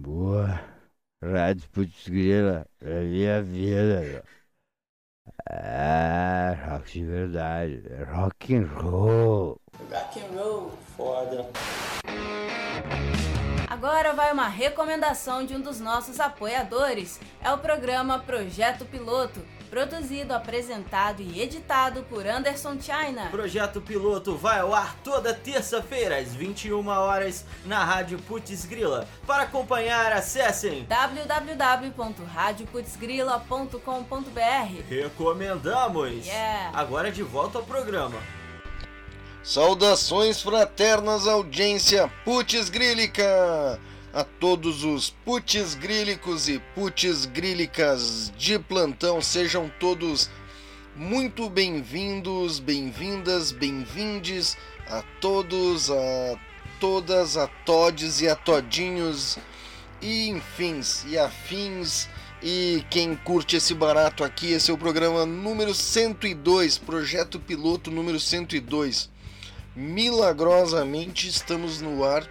Boa. Rádio Putz Grila é minha vida, meu. É, rock de verdade. É rock and roll. Rock and roll, foda. Agora vai uma recomendação de um dos nossos apoiadores. É o programa Projeto Piloto Produzido, apresentado e editado por Anderson China. Projeto Piloto vai ao ar toda terça-feira às 21 horas na Rádio Putz Grila. Para acompanhar, acessem www.radioputzgrila.com.br. Recomendamos! Yeah. Agora de volta ao programa. Saudações fraternas audiência Putz Grílica! A todos os putz grílicos e putz grílicas de plantão, sejam todos muito bem-vindos, bem-vindas, bem-vindes a todos, a todas, a todes e a todinhos e enfins e afins e quem curte esse barato aqui, esse é o programa número 102, projeto piloto número 102. Milagrosamente estamos no ar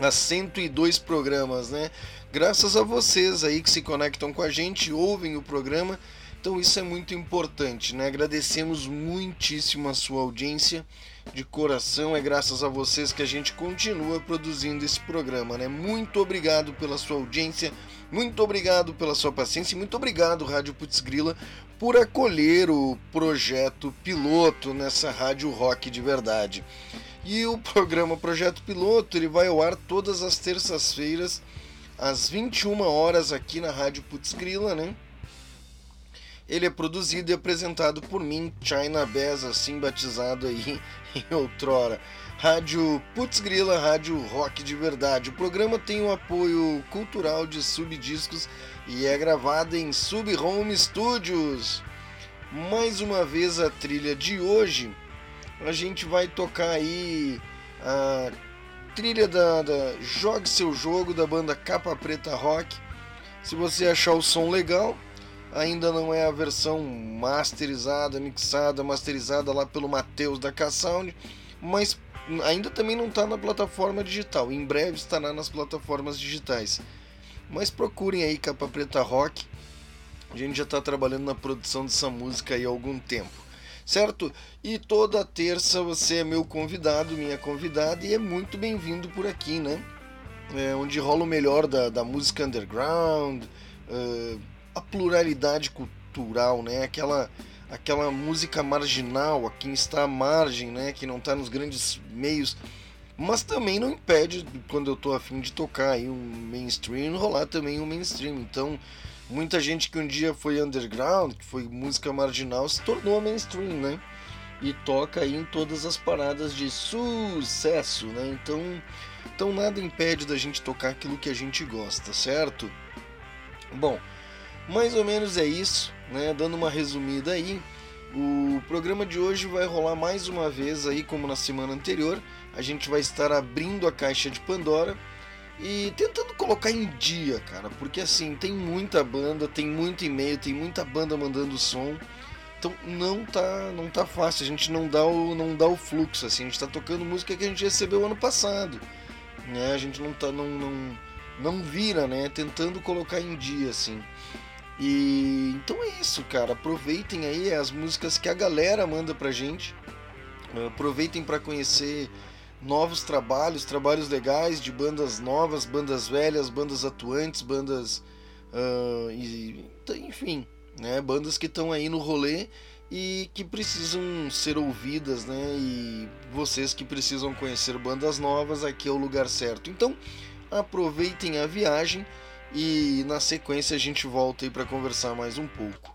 a 102 programas, né? Graças a vocês aí que se conectam com a gente, ouvem o programa. Então isso é muito importante, né? Agradecemos muitíssimo a sua audiência de coração. É graças a vocês que a gente continua produzindo esse programa, né? Muito obrigado pela sua audiência, muito obrigado pela sua paciência e muito obrigado Rádio Putz Grila por acolher o projeto piloto nessa rádio rock de verdade. E o programa Projeto Piloto ele vai ao ar todas as terças-feiras às 21 horas aqui na Rádio Putz Grila, né? Ele é produzido e apresentado por mim, China Bez, assim batizado aí em outrora. Rádio Putz Grila, rádio rock de verdade. O programa tem o apoio cultural de Subdiscos e é gravado em Sub Home Studios. Mais uma vez a trilha de hoje a gente vai tocar aí a trilha da, da Jogue Seu Jogo da banda Capa Preta Rock. Se você achar o som legal, ainda não é a versão masterizada, mixada, masterizada lá pelo Matheus da K-Sound, mas ainda também não está na plataforma digital. Em breve estará nas plataformas digitais. Mas procurem aí Capa Preta Rock. A gente já está trabalhando na produção dessa música aí há algum tempo certo? E toda terça você é meu convidado, minha convidada, e é muito bem-vindo por aqui, né? É, onde rola o melhor da, da música underground, uh, a pluralidade cultural, né? Aquela, aquela música marginal, a quem está à margem, né? Que não está nos grandes meios mas também não impede quando eu tô afim de tocar aí um mainstream rolar também um mainstream então muita gente que um dia foi underground, que foi música marginal, se tornou mainstream, né? E toca aí em todas as paradas de sucesso, né? Então, então nada impede da gente tocar aquilo que a gente gosta, certo? Bom, mais ou menos é isso, né? Dando uma resumida aí, o programa de hoje vai rolar mais uma vez aí, como na semana anterior. A gente vai estar abrindo a caixa de Pandora e tentando colocar em dia, cara, porque assim, tem muita banda, tem muito e-mail, tem muita banda mandando som. Então não tá, não tá fácil, a gente não dá o não dá o fluxo assim, a gente tá tocando música que a gente recebeu ano passado. Né? A gente não tá não não não vira, né, tentando colocar em dia assim. E então é isso, cara. Aproveitem aí as músicas que a galera manda pra gente. Aproveitem para conhecer novos trabalhos, trabalhos legais de bandas novas, bandas velhas, bandas atuantes, bandas. Uh, e, enfim, né, bandas que estão aí no rolê e que precisam ser ouvidas, né? E vocês que precisam conhecer bandas novas, aqui é o lugar certo. Então, aproveitem a viagem e na sequência a gente volta aí para conversar mais um pouco.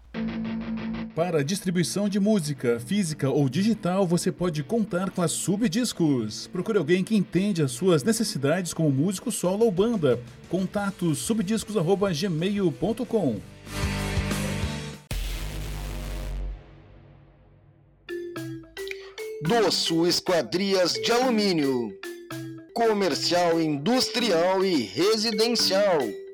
Para distribuição de música, física ou digital, você pode contar com a Subdiscos. Procure alguém que entende as suas necessidades como músico solo ou banda. Contato subdiscos@gmail.com. Doço Esquadrias de Alumínio. Comercial, industrial e residencial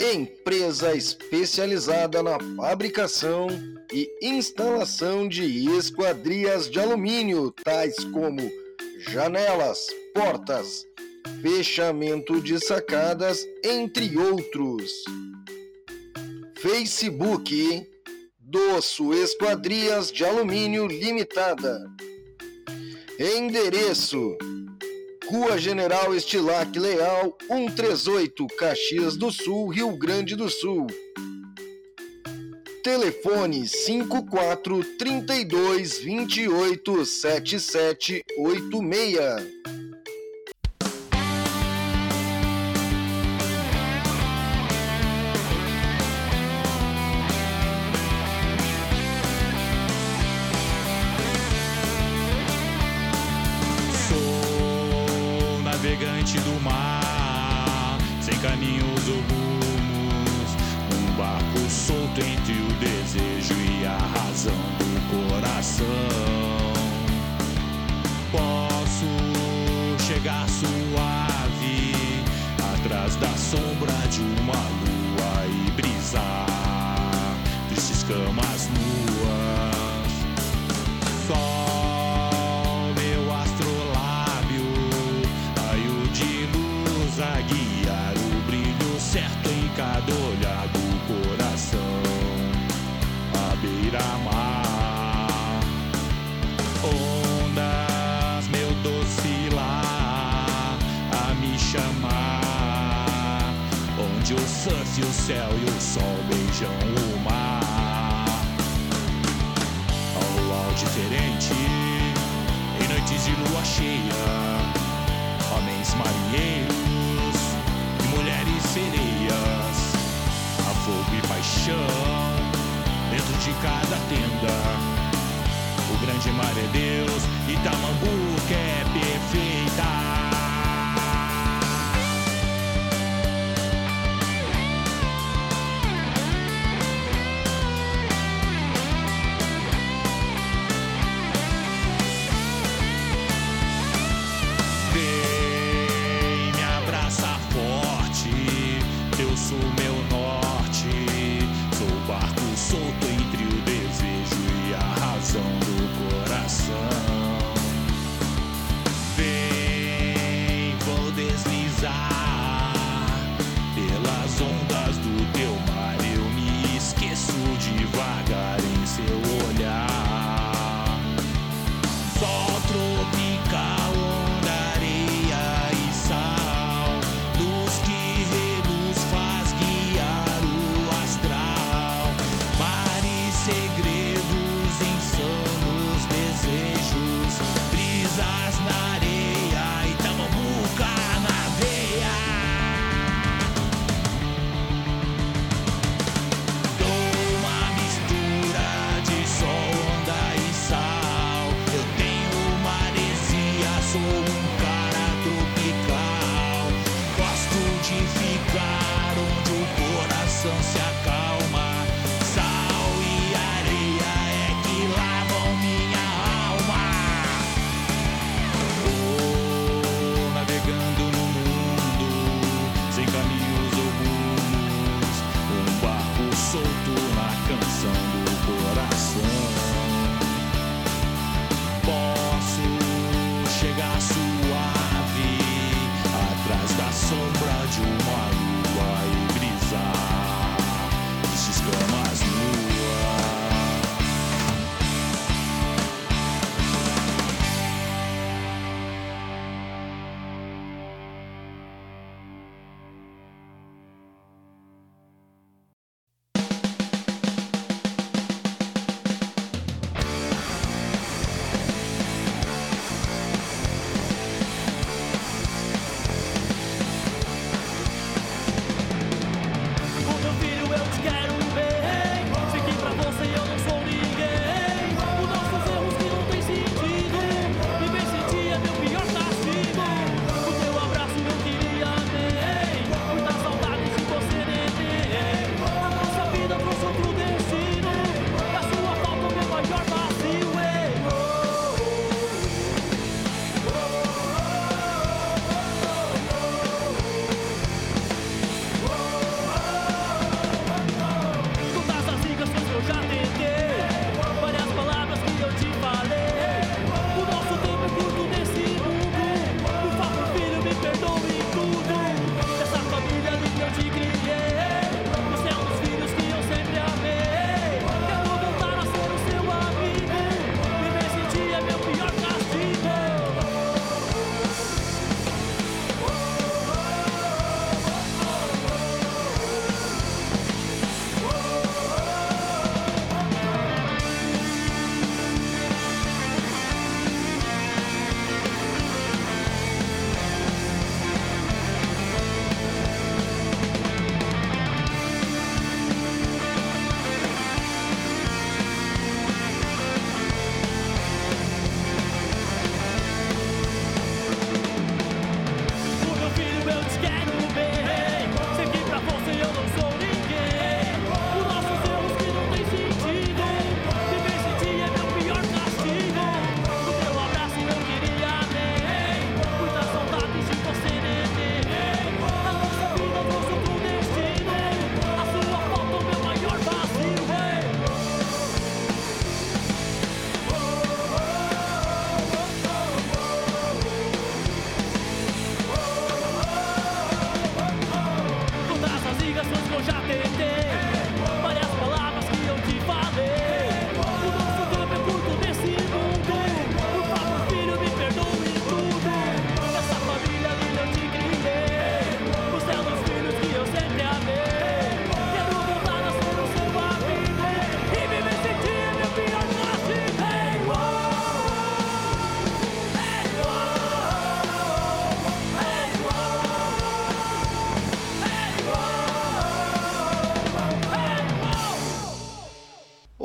empresa especializada na fabricação e instalação de esquadrias de alumínio, tais como janelas, portas, fechamento de sacadas, entre outros. Facebook Doço Esquadrias de Alumínio Limitada. Endereço Rua General Estilac Leal, 138, Caxias do Sul, Rio Grande do Sul. Telefone 54 32 28 77 86. Camas nuas. Sol, meu astrolábio, raio de luz a guiar o brilho certo em cada olhar do coração. A beira-mar, ondas, meu doce lar, a me chamar. Onde o surf, o céu e o sol beijam o mar diferente. Em noites de lua cheia homens marinheiros e mulheres sereias. A fogo e paixão dentro de cada tenda. O grande mar é Deus e Tamambuca é perfeita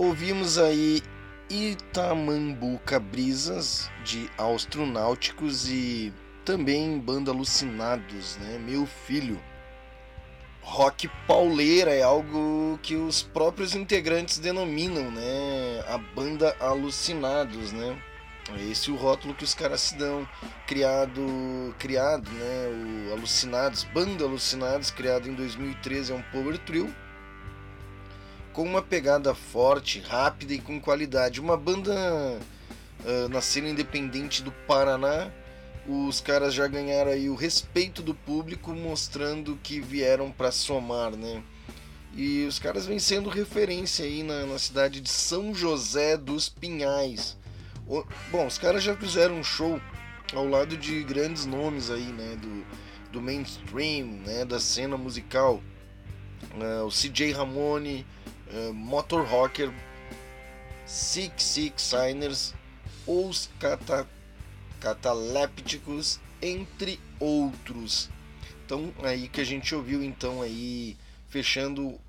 Ouvimos aí Itamambuca Brisas de Astronáuticos e também banda Alucinados, né? Meu filho. Rock pauleira é algo que os próprios integrantes denominam, né? A banda Alucinados, né? É esse o rótulo que os caras se dão. Criado, criado, né? O Alucinados, banda Alucinados, criado em 2013, é um power trio com uma pegada forte, rápida e com qualidade. Uma banda uh, na cena independente do Paraná, os caras já ganharam aí o respeito do público, mostrando que vieram para somar, né? E os caras vêm sendo referência aí na, na cidade de São José dos Pinhais. O, bom, os caras já fizeram um show ao lado de grandes nomes aí, né? Do, do mainstream, né? Da cena musical. Uh, o CJ Ramone, uh, Motor Rocker, Six Six Signers, Os Cata, Catalépticos, entre outros. Então aí que a gente ouviu então aí fechando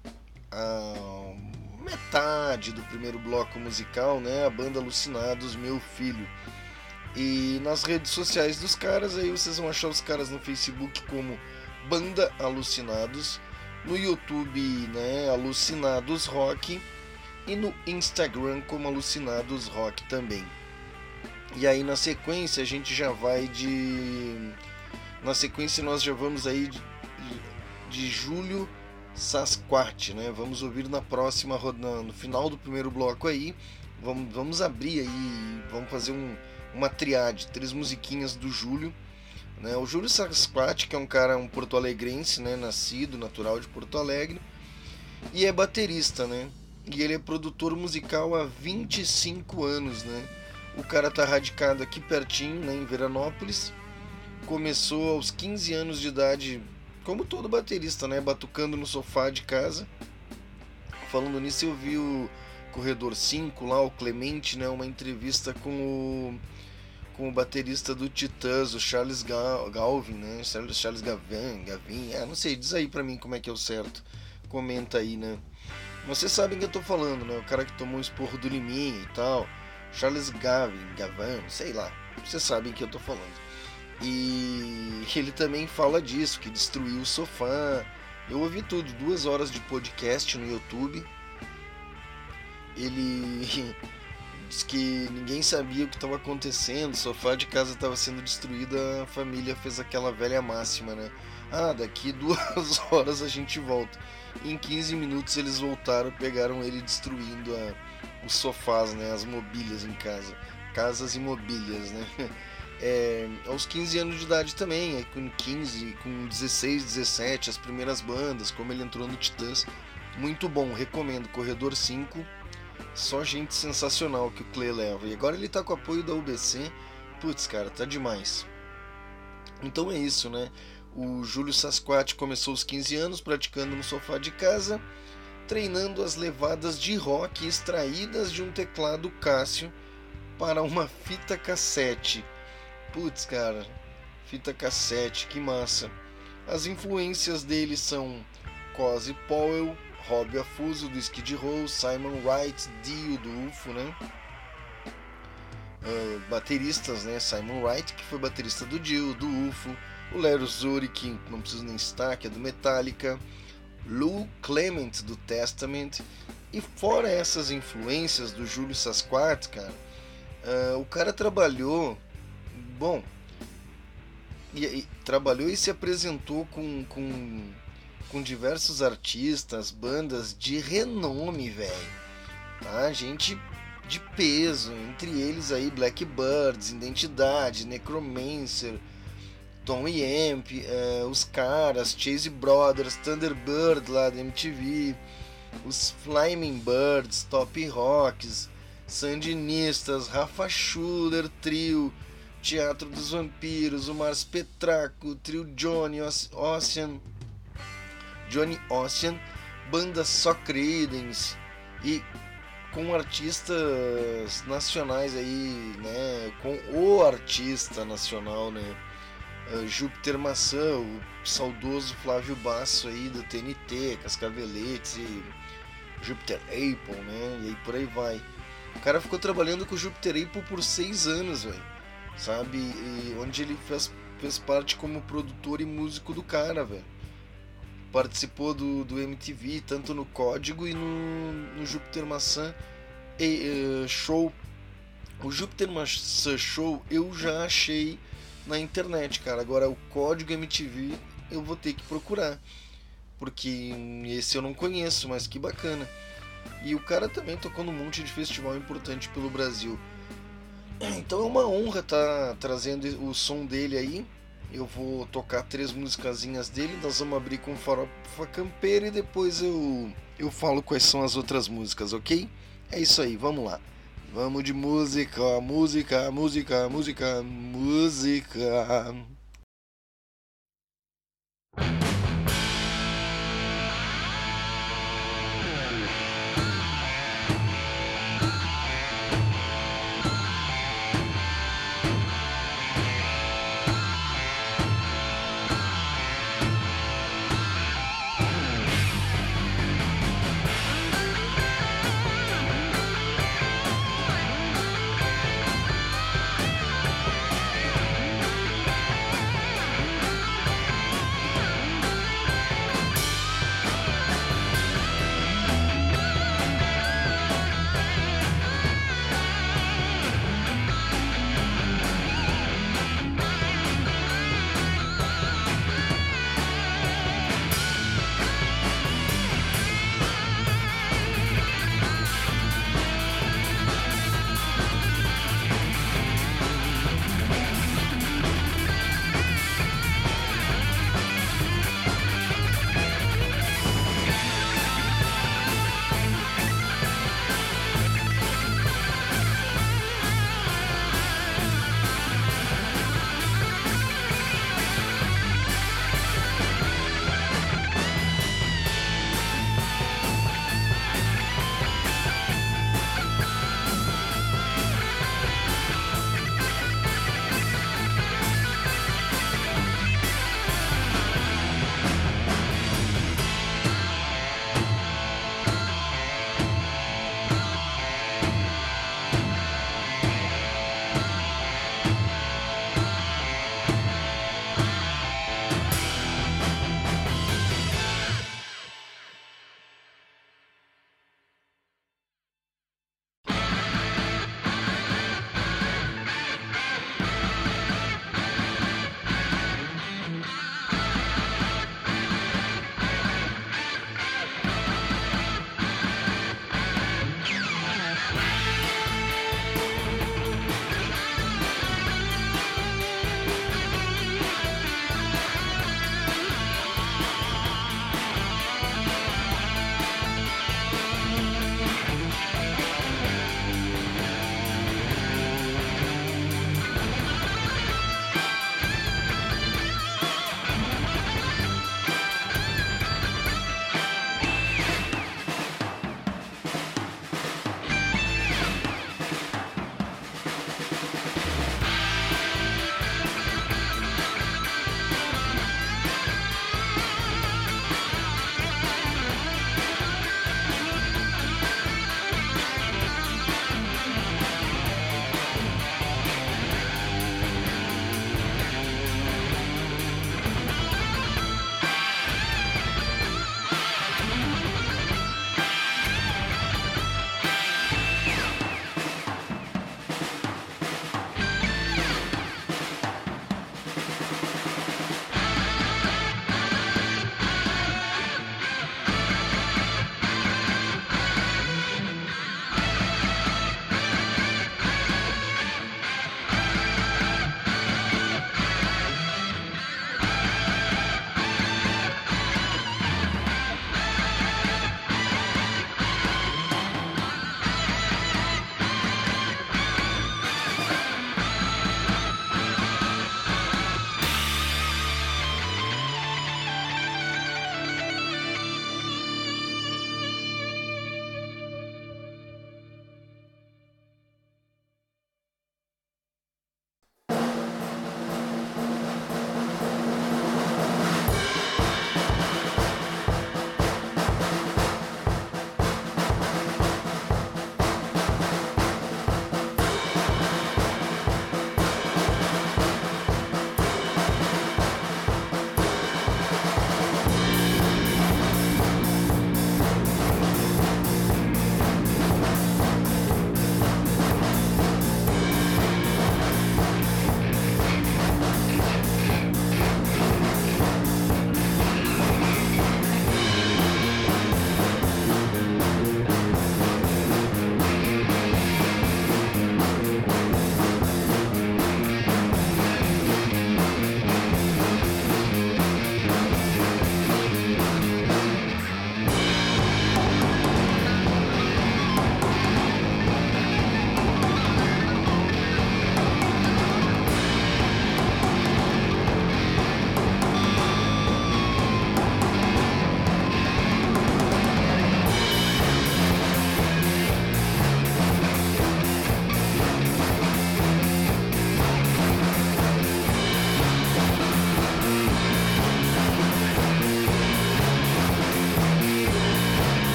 a metade do primeiro bloco musical, né? A banda Alucinados, meu filho. E nas redes sociais dos caras aí vocês vão achar os caras no Facebook como Banda Alucinados no YouTube, né, Alucinados Rock e no Instagram como Alucinados Rock também. E aí na sequência a gente já vai de na sequência nós já vamos aí de, de julho Sasquatch, né? Vamos ouvir na próxima rodada, no final do primeiro bloco aí. Vamos, vamos abrir aí, vamos fazer um, uma triade, três musiquinhas do Júlio né? O Júlio Sasquatch, que é um cara, um porto-alegrense, né? nascido, natural de Porto Alegre, e é baterista, né? E ele é produtor musical há 25 anos, né? O cara tá radicado aqui pertinho, né, em Veranópolis. Começou aos 15 anos de idade, como todo baterista, né, batucando no sofá de casa. Falando nisso, eu vi o Corredor 5 lá, o Clemente, né, uma entrevista com o com o baterista do Titãs, o Charles Galvin, né? Charles Gavin, Gavin, ah, não sei, diz aí pra mim como é que é o certo. Comenta aí, né? Vocês sabem que eu tô falando, né? O cara que tomou o esporro do Liminha e tal. Charles Gavin, Gavin, sei lá. Vocês sabem que eu tô falando. E ele também fala disso, que destruiu o sofá. Eu ouvi tudo, duas horas de podcast no YouTube. Ele Diz que ninguém sabia o que estava acontecendo, o sofá de casa estava sendo destruído, a família fez aquela velha máxima, né? Ah, daqui duas horas a gente volta. E em 15 minutos eles voltaram, pegaram ele destruindo a, os sofás, né? As mobílias em casa. Casas e mobílias, né? É, aos 15 anos de idade também, aí com 15, com 16, 17, as primeiras bandas, como ele entrou no Titãs. Muito bom, recomendo. Corredor 5 só gente sensacional que o Clay leva. E agora ele tá com o apoio da UBC. Putz, cara, tá demais. Então é isso, né? O Júlio Sasquatch começou aos 15 anos praticando no sofá de casa, treinando as levadas de rock extraídas de um teclado Cássio para uma fita cassete. Putz, cara, fita cassete, que massa. As influências dele são Cozy Powell, Rob Afuso do Skid Row, Simon Wright, Dio do UFO, né? Uh, bateristas, né? Simon Wright, que foi baterista do Dio, do UFO, o Lero Zuri, que não preciso nem citar, que é do Metallica, Lou Clement do Testament, e fora essas influências do Júlio Sasquatch, cara, uh, o cara trabalhou, bom, e, e, trabalhou e se apresentou com, com com diversos artistas, bandas de renome, velho. Tá? Gente de peso, entre eles aí Blackbirds, Identidade, Necromancer, Tom Yamp, uh, os caras, Chase Brothers, Thunderbird lá da MTV, os Flaming Birds, Top Rocks, Sandinistas, Rafa Schuller, Trio, Teatro dos Vampiros, o Mars Petraco, Trio Johnny, Ocean, Johnny Ocean, banda Só Credence e com artistas nacionais aí, né? Com o artista nacional, né? Uh, Júpiter Maçã, o saudoso Flávio Basso aí do TNT, Cascaveletes e Jupiter Apple, né? E aí por aí vai. O cara ficou trabalhando com o Jupiter Apple por seis anos, velho. Sabe? E onde ele fez, fez parte como produtor e músico do cara, velho. Participou do, do MTV, tanto no Código e no, no Júpiter Maçã e, uh, Show. O Júpiter Maçã Show eu já achei na internet, cara. Agora o Código MTV eu vou ter que procurar. Porque esse eu não conheço, mas que bacana. E o cara também tocou num monte de festival importante pelo Brasil. Então é uma honra estar tá trazendo o som dele aí. Eu vou tocar três musicazinhas dele, nós vamos abrir com Farofa Campeira e depois eu, eu falo quais são as outras músicas, ok? É isso aí, vamos lá. Vamos de música, música, música, música, música.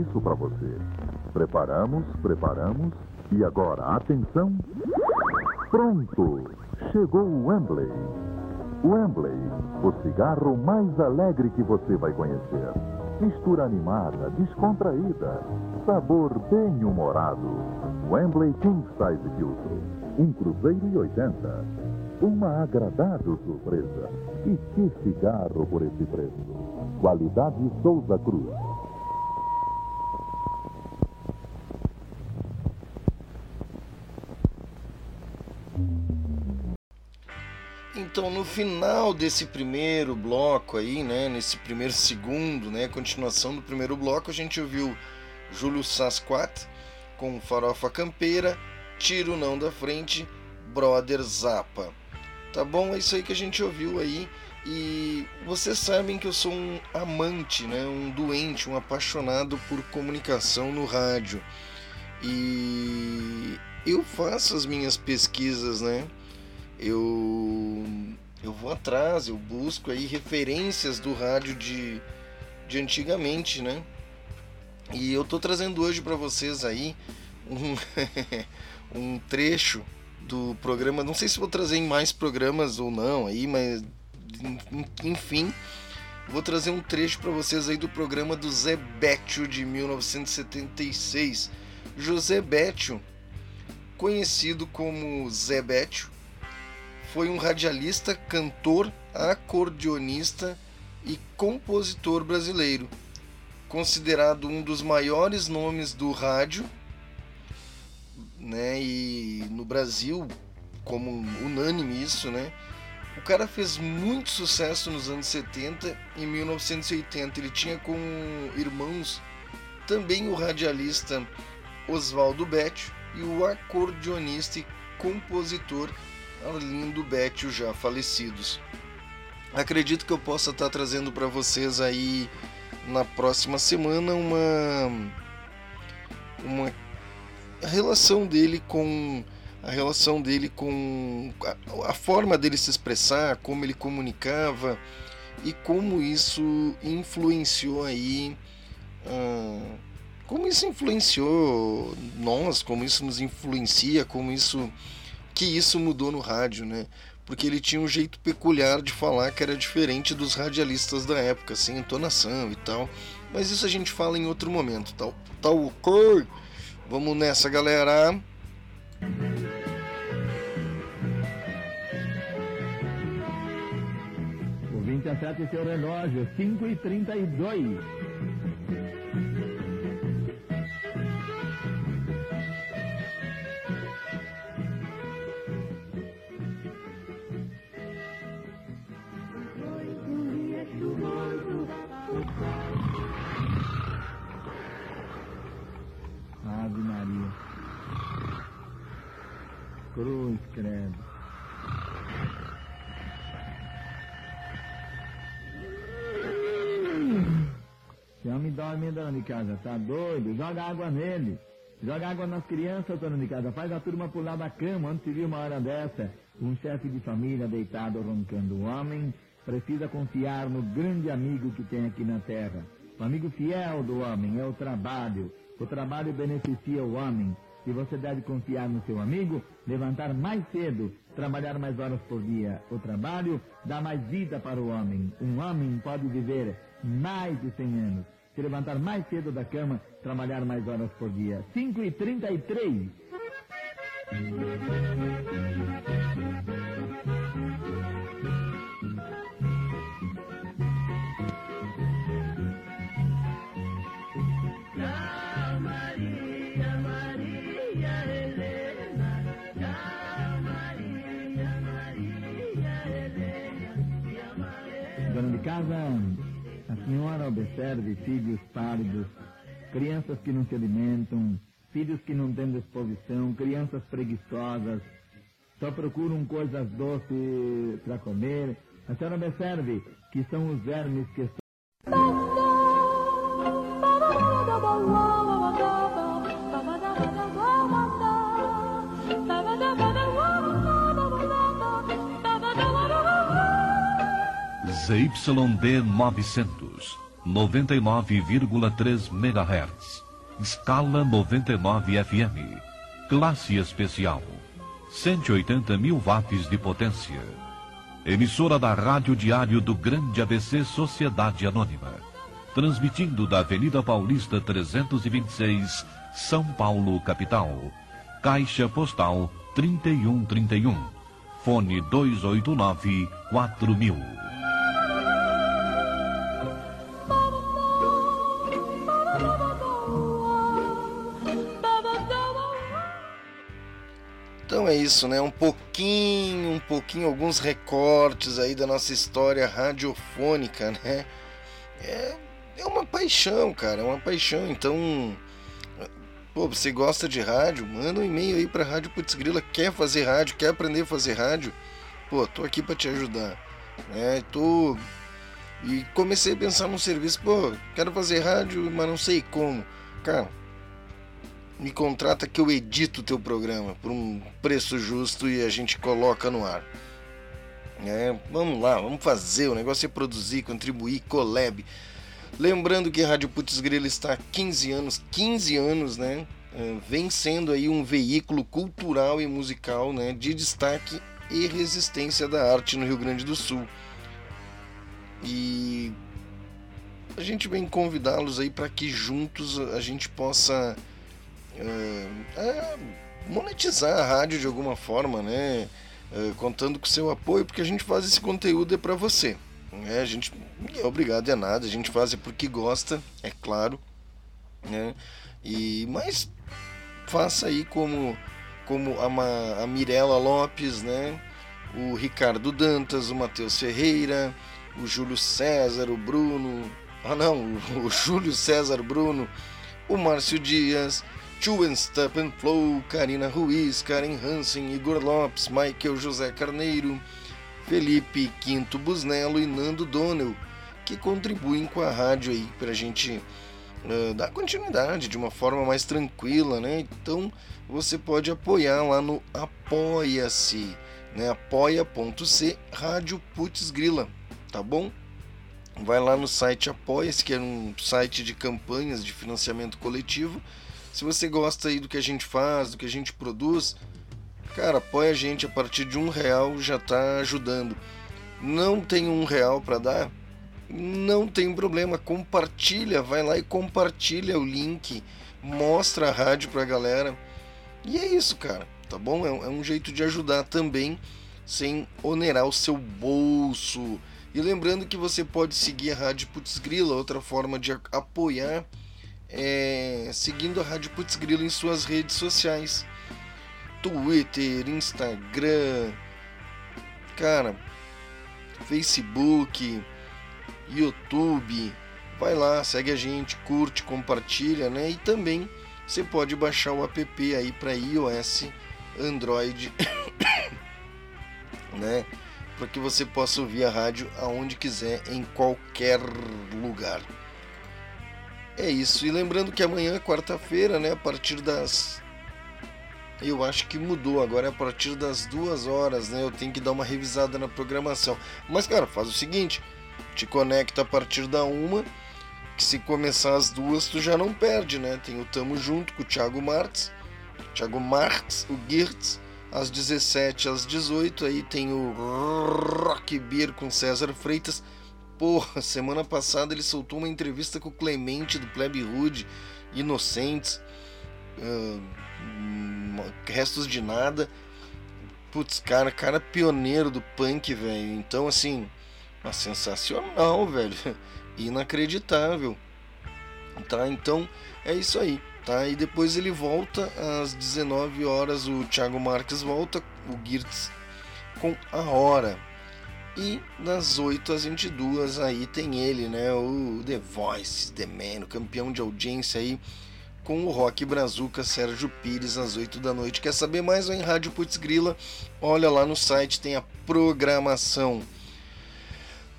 Isso para você. Preparamos, preparamos e agora, atenção! Pronto! Chegou o Wembley. Wembley, o cigarro mais alegre que você vai conhecer. Mistura animada, descontraída, sabor bem humorado. Wembley King Size Filtro, um cruzeiro e 80. Uma agradável surpresa. E que cigarro por esse preço. Qualidade Souza Cruz. Então, no final desse primeiro bloco aí, né, nesse primeiro segundo, né, continuação do primeiro bloco, a gente ouviu Júlio Sasquat com Farofa Campeira, Tiro Não da Frente, Brother Zappa. Tá bom? É isso aí que a gente ouviu aí. E vocês sabem que eu sou um amante, né, um doente, um apaixonado por comunicação no rádio. E eu faço as minhas pesquisas, né? Eu eu vou atrás, eu busco aí referências do rádio de, de antigamente, né? E eu tô trazendo hoje para vocês aí um, um trecho do programa, não sei se vou trazer em mais programas ou não aí, mas enfim, vou trazer um trecho para vocês aí do programa do Zé Bétio de 1976. José Bétio, conhecido como Zé Bétio, foi um radialista, cantor, acordeonista e compositor brasileiro, considerado um dos maiores nomes do rádio, né? E no Brasil, como unânime isso, né? O cara fez muito sucesso nos anos 70 e 1980. Ele tinha como irmãos também o radialista Oswaldo Betio e o acordeonista e compositor Arlindo Bétio já falecidos. Acredito que eu possa estar trazendo para vocês aí na próxima semana uma uma relação dele com a relação dele com a, a forma dele se expressar, como ele comunicava e como isso influenciou aí uh, como isso influenciou nós, como isso nos influencia, como isso que isso mudou no rádio, né? Porque ele tinha um jeito peculiar de falar que era diferente dos radialistas da época, sem entonação e tal. Mas isso a gente fala em outro momento, tal. Tal ok? Vamos nessa, galera. O 27 seu relógio, 5 e 32 Cruz, credo. Esse homem dorme dona de casa, tá doido? Joga água nele. Joga água nas crianças, dona de casa. Faz a turma pular da cama. Onde se viu uma hora dessa? Um chefe de família deitado roncando. O homem precisa confiar no grande amigo que tem aqui na terra. O amigo fiel do homem é o trabalho. O trabalho beneficia o homem. Se você deve confiar no seu amigo, levantar mais cedo, trabalhar mais horas por dia. O trabalho dá mais vida para o homem. Um homem pode viver mais de 100 anos. Se levantar mais cedo da cama, trabalhar mais horas por dia. 5 e 33. Casa, a senhora observe filhos pálidos, crianças que não se alimentam, filhos que não têm disposição, crianças preguiçosas, só procuram coisas doces para comer. A senhora observe que são os vermes que ZYD 900, 99,3 MHz. Escala 99 FM. Classe especial. 180 mil watts de potência. Emissora da Rádio Diário do Grande ABC Sociedade Anônima. Transmitindo da Avenida Paulista 326, São Paulo, capital. Caixa Postal 3131. Fone 289 4000. É isso, né? Um pouquinho, um pouquinho, alguns recortes aí da nossa história radiofônica, né? É, é uma paixão, cara, é uma paixão. Então, pô, você gosta de rádio? Manda um e-mail aí pra Rádio Putz Grila. Quer fazer rádio? Quer aprender a fazer rádio? Pô, tô aqui pra te ajudar, né? Tô e comecei a pensar num serviço, pô, quero fazer rádio, mas não sei como. Cara, me contrata que eu edito o teu programa por um preço justo e a gente coloca no ar. É, vamos lá, vamos fazer. O negócio é produzir, contribuir, collab. Lembrando que a Rádio Putz Grila está há 15 anos, 15 anos, né? É, vem sendo aí um veículo cultural e musical, né? De destaque e resistência da arte no Rio Grande do Sul. E a gente vem convidá-los aí para que juntos a gente possa é, é, monetizar a rádio de alguma forma, né? É, contando com seu apoio, porque a gente faz esse conteúdo é para você. Né? A gente é obrigado a nada, a gente faz é porque gosta, é claro. Né? E, mas faça aí como, como a, Ma, a Mirella Lopes, né? o Ricardo Dantas, o Matheus Ferreira, o Júlio César, o Bruno. Ah não, o Júlio César Bruno, o Márcio Dias, Chuan Step Flow, Karina Ruiz, Karen Hansen, Igor Lopes, Michael José Carneiro, Felipe Quinto Busnello e Nando Donnell, que contribuem com a rádio aí para a gente uh, dar continuidade de uma forma mais tranquila, né? Então você pode apoiar lá no Apoia-se, né? apoia.c Rádio Putz Grila, tá bom? Vai lá no site Apoia-se, que é um site de campanhas de financiamento coletivo se você gosta aí do que a gente faz, do que a gente produz, cara, apoia a gente a partir de um real já está ajudando. Não tem um real para dar? Não tem problema, compartilha, vai lá e compartilha o link, mostra a rádio pra galera. E é isso, cara, tá bom? É, é um jeito de ajudar também, sem onerar o seu bolso. E lembrando que você pode seguir a Rádio Putz Grila, outra forma de apoiar é, seguindo a Rádio Putz Grilo em suas redes sociais. Twitter, Instagram, cara, Facebook, YouTube. Vai lá, segue a gente, curte, compartilha, né? E também você pode baixar o app aí para iOS, Android, né? Para que você possa ouvir a rádio aonde quiser, em qualquer lugar. É isso. E lembrando que amanhã, quarta-feira, né, a partir das. Eu acho que mudou, agora é a partir das duas horas, né? Eu tenho que dar uma revisada na programação. Mas, cara, faz o seguinte: te conecta a partir da uma, que se começar às duas, tu já não perde, né? Tem o Tamo Junto com o Thiago Martins, Thiago Marx, o Girtz, às 17 às 18, aí tem o Rock Beer com César Freitas Porra, semana passada ele soltou uma entrevista com o Clemente do Plebe Hood, Inocentes, uh, Restos de Nada. Putz, cara, cara pioneiro do punk, velho. Então, assim, sensacional, velho. Inacreditável. Tá? Então, é isso aí. Tá? E depois ele volta às 19 horas. O Thiago Marques volta, o Girtz com a hora. E das 8 às 22 aí tem ele, né? O The Voice, The Man, o campeão de audiência aí com o Rock Brazuca Sérgio Pires às 8 da noite. Quer saber mais? Vai em Rádio Putz Grila. Olha lá no site, tem a programação.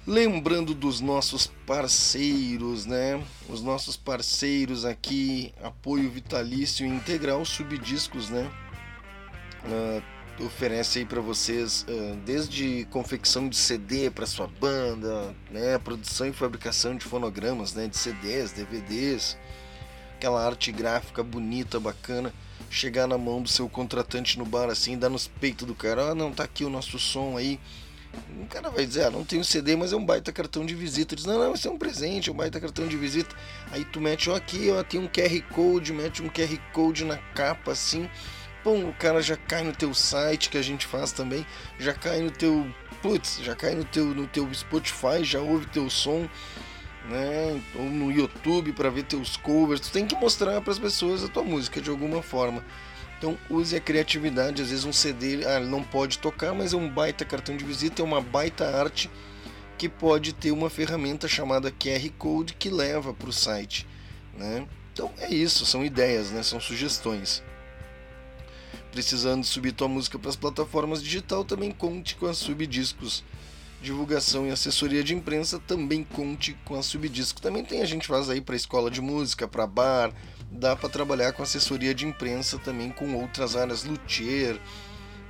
Lembrando dos nossos parceiros, né? Os nossos parceiros aqui, apoio vitalício integral, subdiscos, né? Uh, oferece aí para vocês uh, desde confecção de CD para sua banda, né, produção e fabricação de fonogramas, né, de CDs, DVDs, aquela arte gráfica bonita, bacana, chegar na mão do seu contratante no bar assim, dar nos peitos do cara, ah, não, tá aqui o nosso som aí. O cara vai dizer, ah, não tenho CD, mas é um baita cartão de visita. Diz, não, não, isso é um presente, é um baita cartão de visita. Aí tu mete, ó, aqui, ó, tem um QR Code, mete um QR Code na capa assim Pum, o cara já cai no teu site que a gente faz também, já cai no teu, putz, já cai no teu no teu Spotify, já ouve teu som, né? Ou no YouTube para ver teus covers. Tu tem que mostrar para as pessoas a tua música de alguma forma. Então use a criatividade, às vezes um CD, ah, não pode tocar, mas é um baita cartão de visita, é uma baita arte que pode ter uma ferramenta chamada QR Code que leva para o site, né? Então é isso, são ideias, né? São sugestões precisando subir tua música para as plataformas digital, também conte com a Subdiscos. Divulgação e assessoria de imprensa também conte com a Subdisco. Também tem a gente faz aí para escola de música, para bar, dá para trabalhar com assessoria de imprensa também com outras áreas luthier,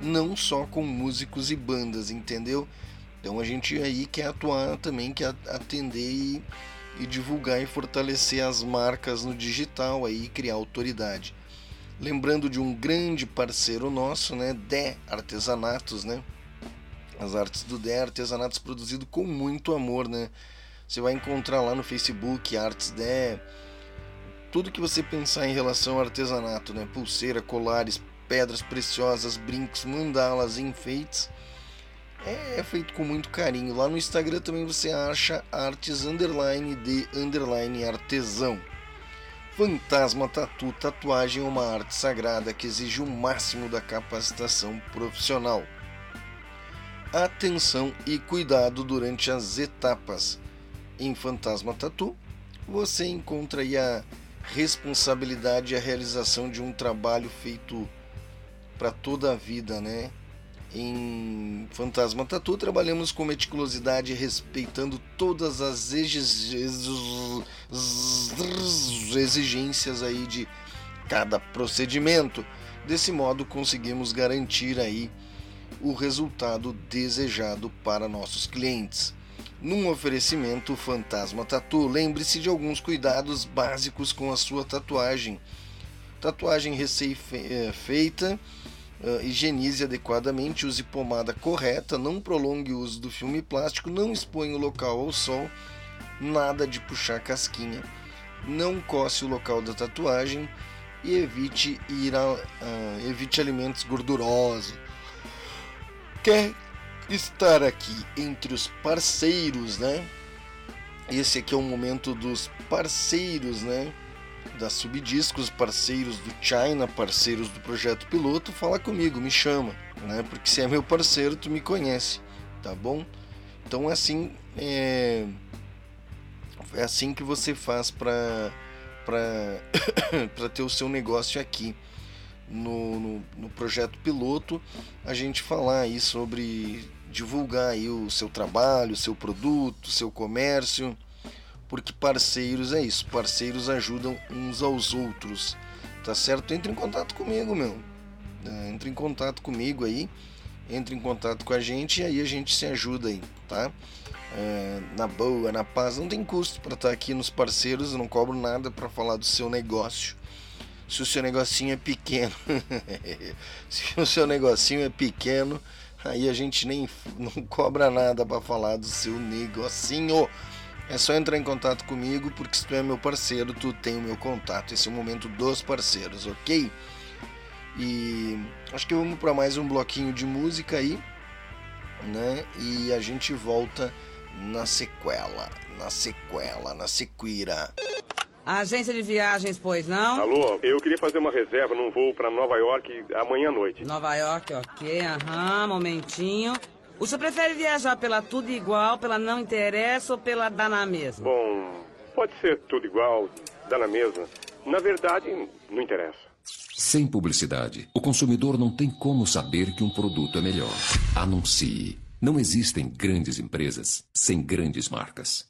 não só com músicos e bandas, entendeu? Então a gente aí quer atuar também, quer atender e, e divulgar e fortalecer as marcas no digital aí, criar autoridade. Lembrando de um grande parceiro nosso, né, Dé Artesanatos, né? As artes do Dé Artesanatos produzido com muito amor, né? Você vai encontrar lá no Facebook Artes Dé, tudo que você pensar em relação ao artesanato, né? Pulseira, colares, pedras preciosas, brincos, mandalas, enfeites. É, é feito com muito carinho. Lá no Instagram também você acha artes underline de underline artesão. Fantasma Tatu Tatuagem é uma arte sagrada que exige o máximo da capacitação profissional. Atenção e cuidado durante as etapas. Em Fantasma Tatu, você encontra a responsabilidade e a realização de um trabalho feito para toda a vida, né? Em Fantasma Tatu trabalhamos com meticulosidade, respeitando todas as exigências aí de cada procedimento. Desse modo conseguimos garantir aí o resultado desejado para nossos clientes. Num oferecimento Fantasma Tatu, lembre-se de alguns cuidados básicos com a sua tatuagem. Tatuagem recém-feita Uh, higienize adequadamente, use pomada correta, não prolongue o uso do filme plástico, não exponha o local ao sol, nada de puxar casquinha, não coce o local da tatuagem e evite ir a, uh, evite alimentos gordurosos. Quer estar aqui entre os parceiros, né? Esse aqui é o momento dos parceiros, né? Da Subdiscos, parceiros do China, parceiros do projeto piloto, fala comigo, me chama, né? Porque se é meu parceiro, tu me conhece, tá bom? Então é assim, é, é assim que você faz para para ter o seu negócio aqui no, no, no, projeto piloto, a gente falar aí sobre divulgar aí o seu trabalho, o seu produto, o seu comércio porque parceiros é isso, parceiros ajudam uns aos outros, tá certo? Entre em contato comigo, meu. É, entre em contato comigo aí, entre em contato com a gente e aí a gente se ajuda aí, tá? É, na boa, na paz, não tem custo para estar tá aqui nos parceiros, eu não cobro nada para falar do seu negócio. Se o seu negocinho é pequeno, se o seu negocinho é pequeno, aí a gente nem não cobra nada para falar do seu negocinho. É só entrar em contato comigo, porque se tu é meu parceiro, tu tem o meu contato. Esse é o momento dos parceiros, ok? E acho que vamos para mais um bloquinho de música aí, né? E a gente volta na sequela, na sequela, na sequira. Agência de viagens, pois não? Alô, eu queria fazer uma reserva num voo para Nova York amanhã à noite. Nova York, ok, aham, momentinho. O senhor prefere viajar pela tudo igual, pela não interessa ou pela dá na mesma? Bom, pode ser tudo igual, dá na mesma. Na verdade, não interessa. Sem publicidade, o consumidor não tem como saber que um produto é melhor. Anuncie. Não existem grandes empresas sem grandes marcas.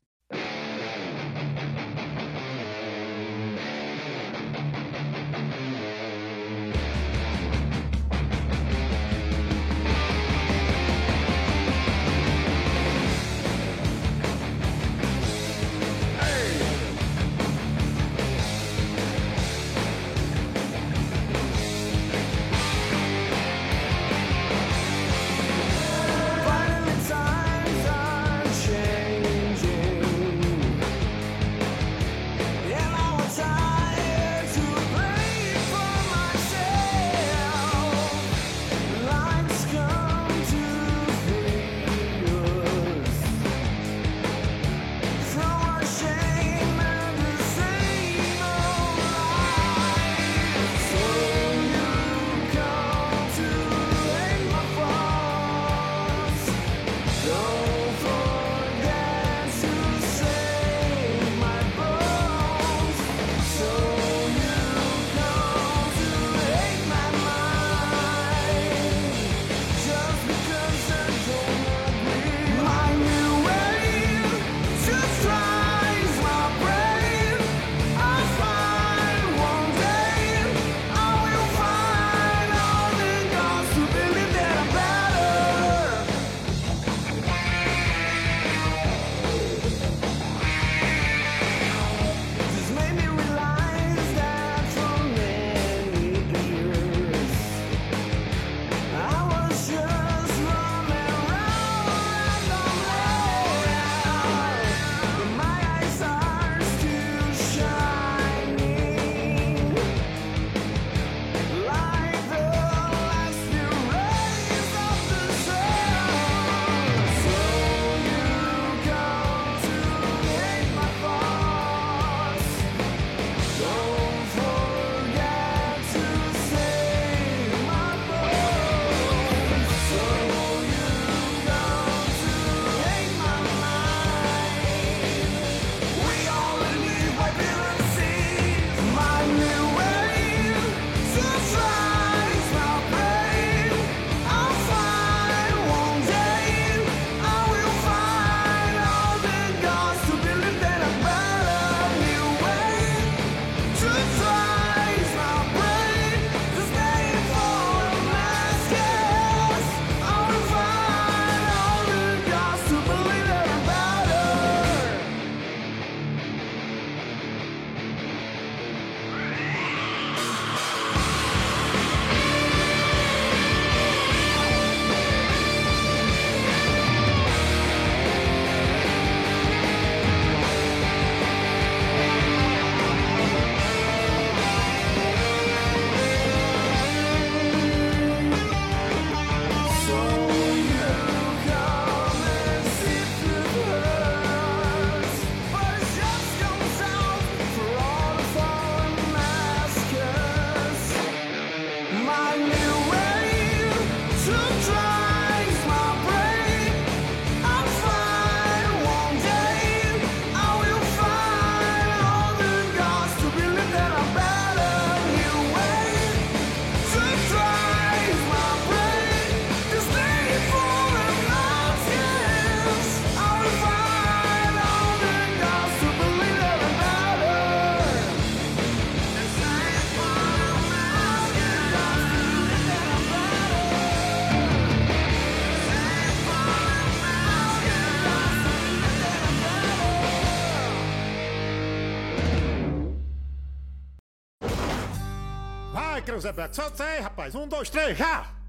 Vai, Creuzebeck, solta aí, rapaz. Um, dois, três, já!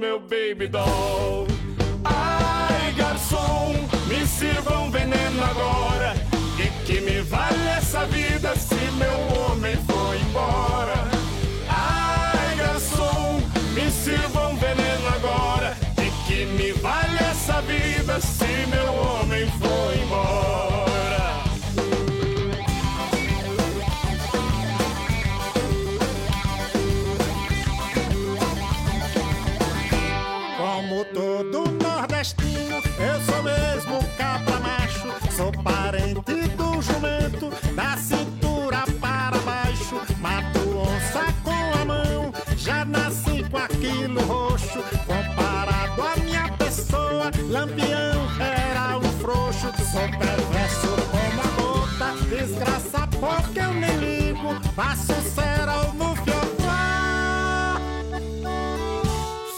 Meu baby doll. Ai, garçom, me sirva um veneno agora. Que que me vale essa vida se meu homem foi embora? Ai, garçom, me sirva um veneno agora. Que que me vale essa vida se meu homem foi embora? Lampião era um frouxo. Sou perverso como a gota, desgraça porque eu nem ligo. Passo cerol no fiofó.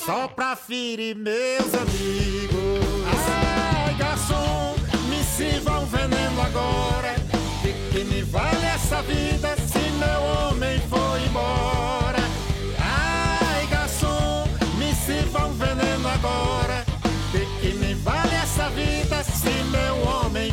Só pra ferir meus amigos. Ai, garçom, me sirva um veneno agora. De que me vale essa vida se meu homem foi embora? Ai, garçom, me sirva um veneno agora. Essa vida se meu homem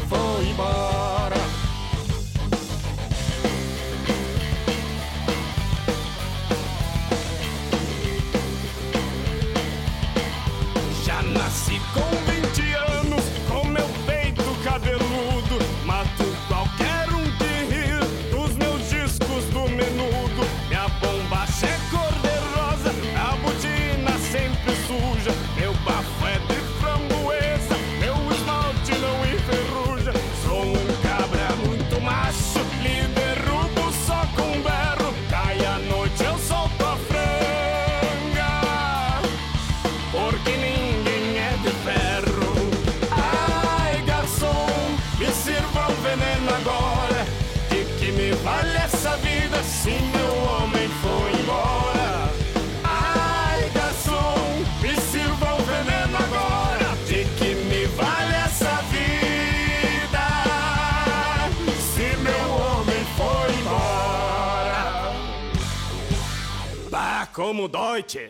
como dói, tchê.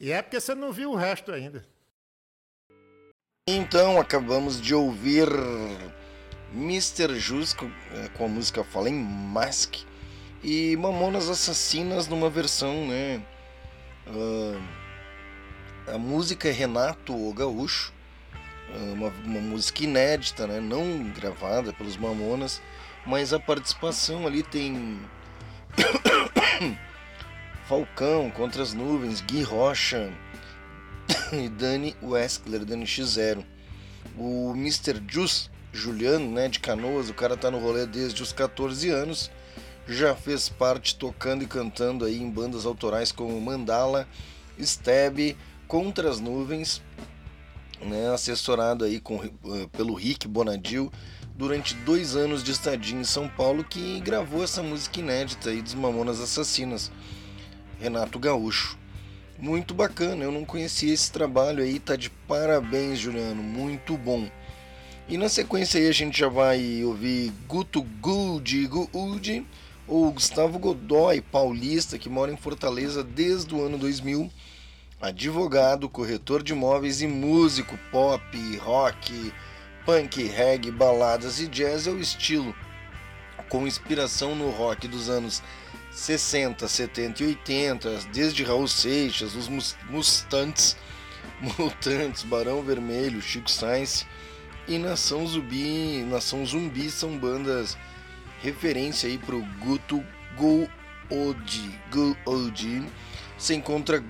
E é porque você não viu o resto ainda. Então, acabamos de ouvir Mr. Jus com, eh, com a música Fallen Mask e Mamonas Assassinas numa versão, né? ah, a música é Renato o Gaúcho, ah, uma, uma música inédita, né? Não gravada pelos Mamonas, mas a participação ali tem Falcão, Contra as Nuvens, Gui Rocha e Dani Weskler, Dani X0. O Mr. Jus, Juliano, né, de Canoas, o cara tá no rolê desde os 14 anos, já fez parte tocando e cantando aí em bandas autorais como Mandala, Steb, Contra as Nuvens, né, assessorado aí com, eh, pelo Rick Bonadil durante dois anos de estadia em São Paulo, que gravou essa música inédita aí dos Mamonas Assassinas. Renato Gaúcho. Muito bacana, eu não conhecia esse trabalho aí, tá de parabéns, Juliano, muito bom. E na sequência aí a gente já vai ouvir Guto Gudi Gudi, ou Gustavo Godoy, paulista, que mora em Fortaleza desde o ano 2000, advogado, corretor de imóveis e músico pop, rock, punk, reggae, baladas e jazz é o estilo, com inspiração no rock dos anos 60, 70 e 80, desde Raul Seixas, os Mustantes, Mutantes, Barão Vermelho, Chico Sainz e Nação Zumbi, Nação Zumbi são bandas referência aí pro Guto Gold, Gold. Você encontra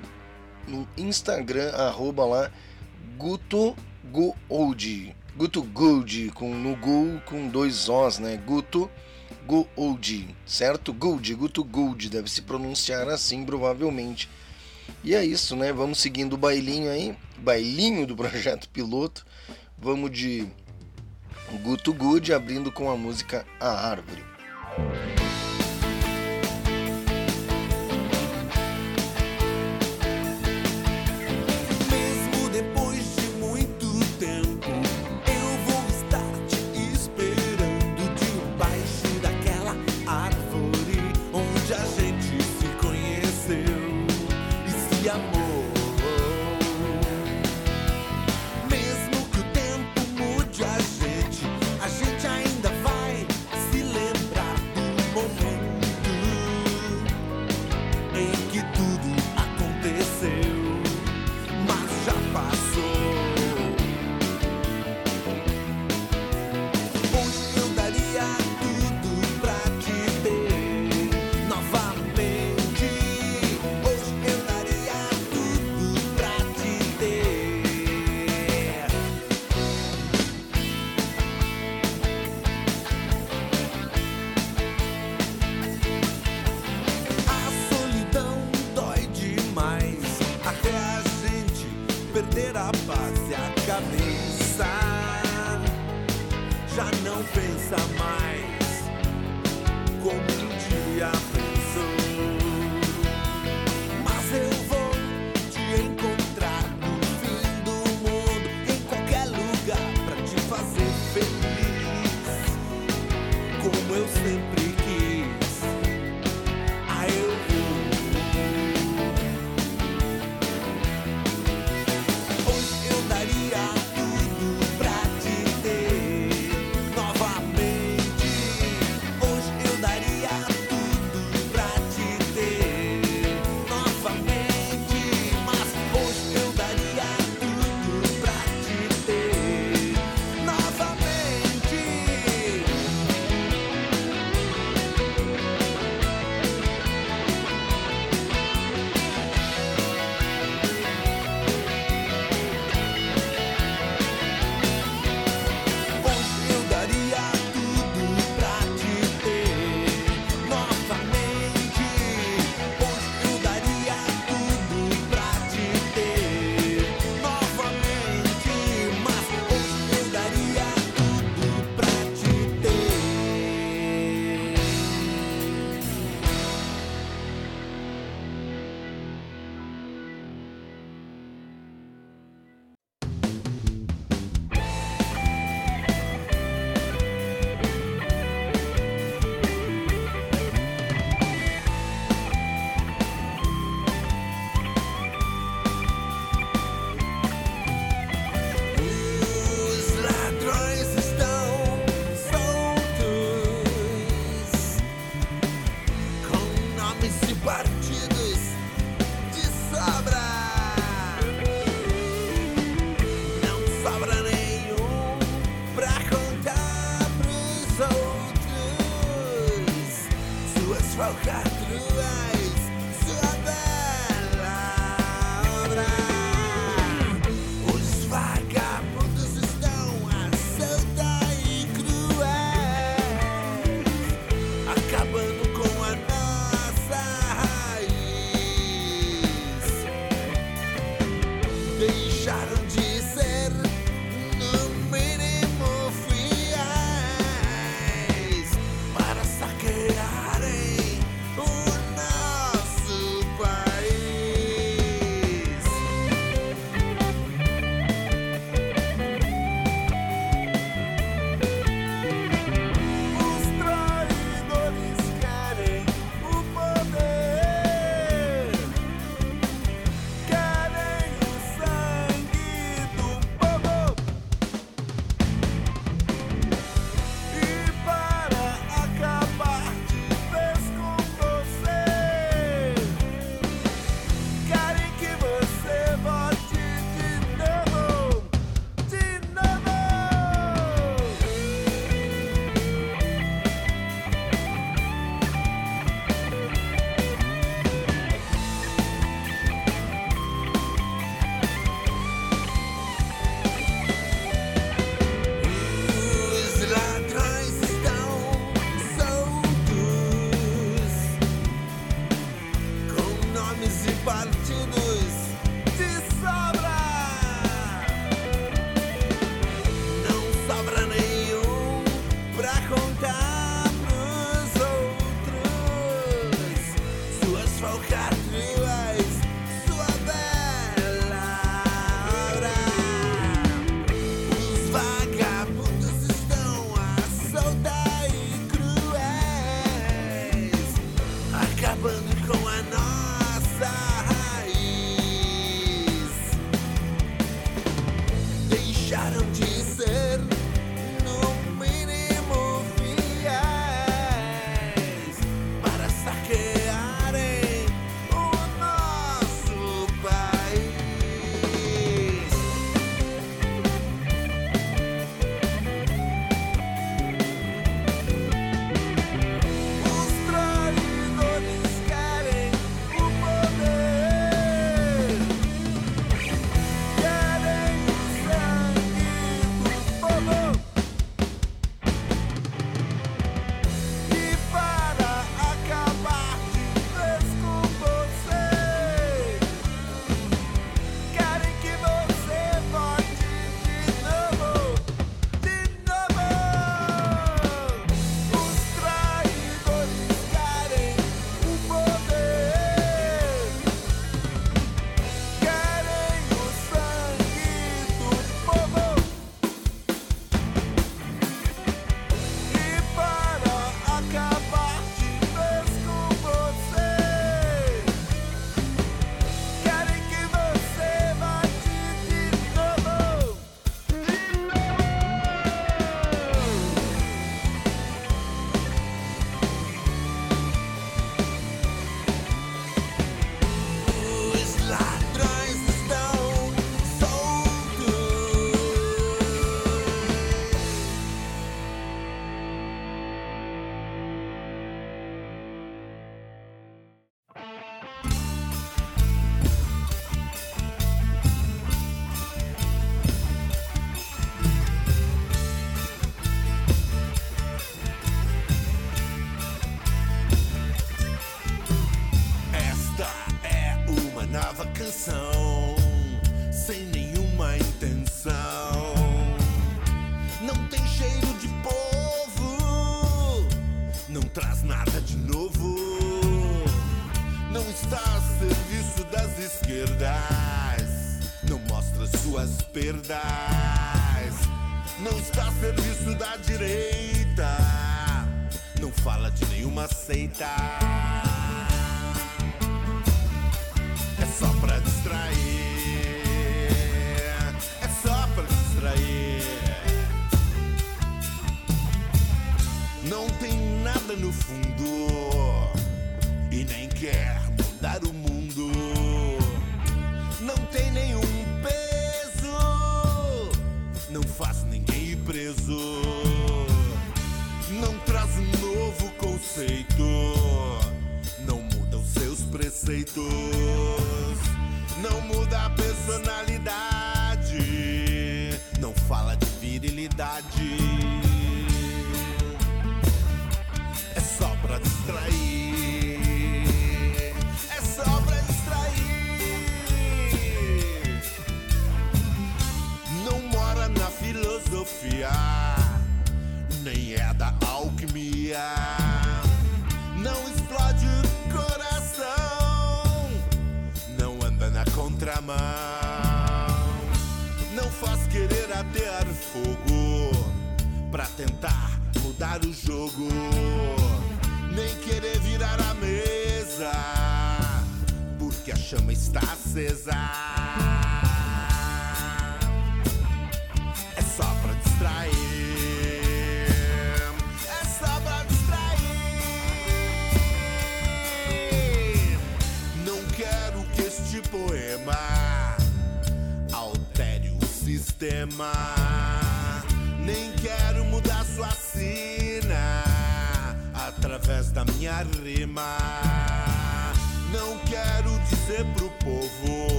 no Instagram arroba lá Guto Gold, Guto Gold com no Gol com dois Os, né? Guto Gould, certo? Gould, Guto Gould, deve se pronunciar assim provavelmente. E é isso, né? Vamos seguindo o bailinho aí, bailinho do projeto piloto. Vamos de Guto Gold abrindo com a música A Árvore.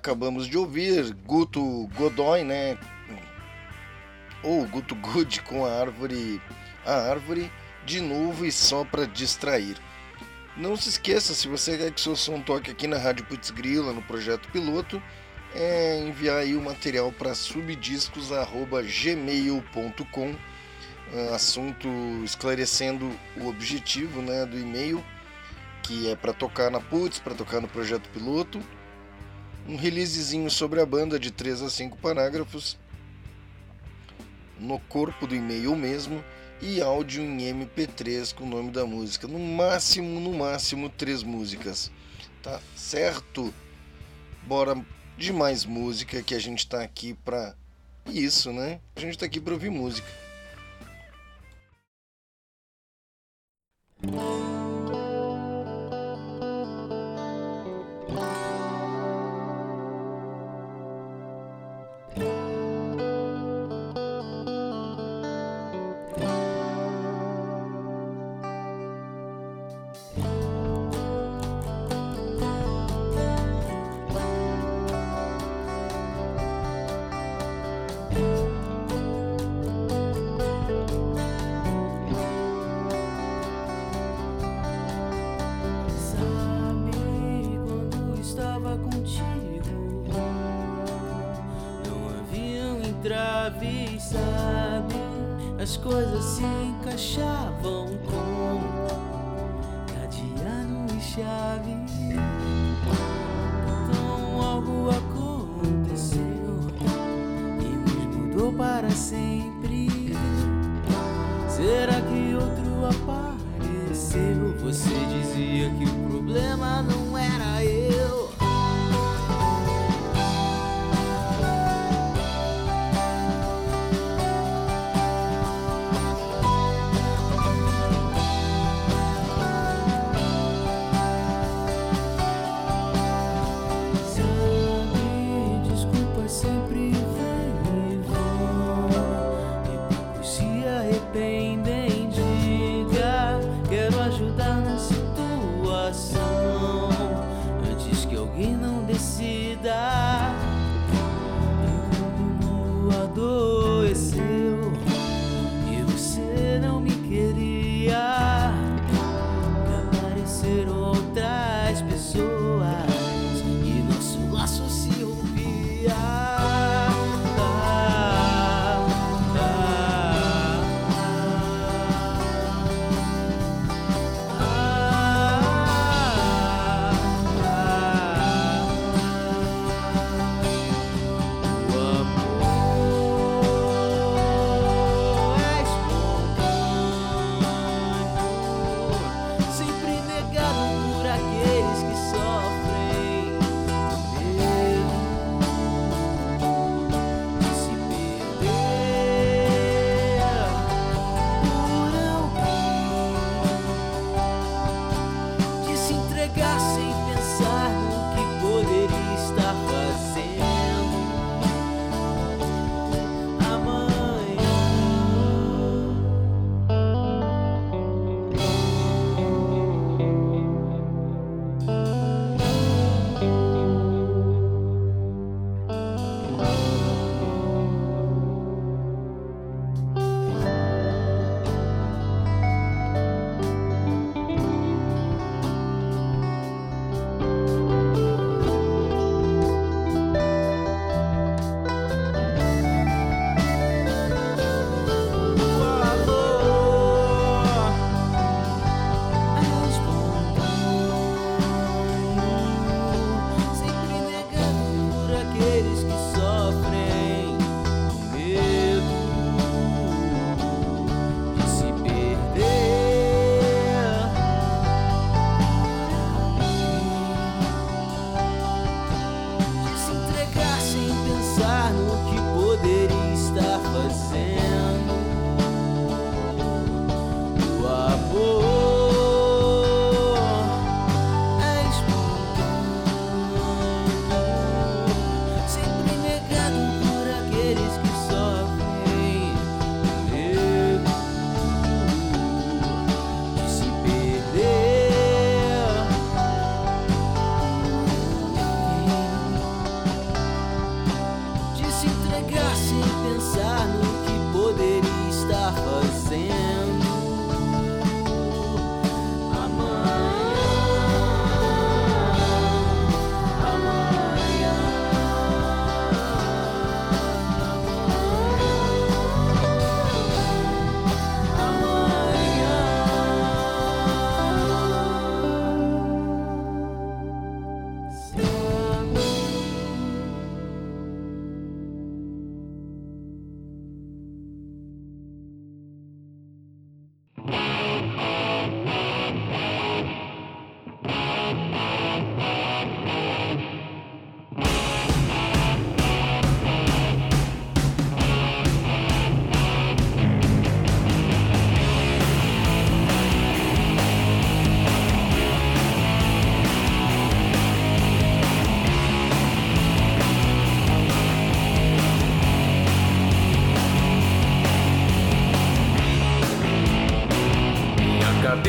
Acabamos de ouvir Guto Godoy, né? Ou Guto Good com a árvore, a árvore de novo e só para distrair. Não se esqueça, se você quer que seu som toque aqui na Rádio Putz Grila, no projeto piloto, é enviar aí o material para subdiscos@gmail.com. Ah, Assunto esclarecendo o objetivo, né, do e-mail, que é para tocar na Putz, para tocar no projeto piloto um releasezinho sobre a banda de 3 a 5 parágrafos no corpo do e-mail mesmo e áudio em MP3 com o nome da música. No máximo, no máximo, três músicas. Tá certo? Bora de mais música que a gente tá aqui pra isso, né? A gente tá aqui pra ouvir música.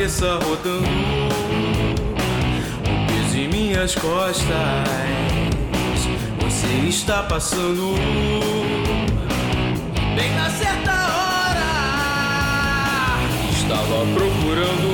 cabeça rodando, o peso em minhas costas. Você está passando bem na certa hora. Estava procurando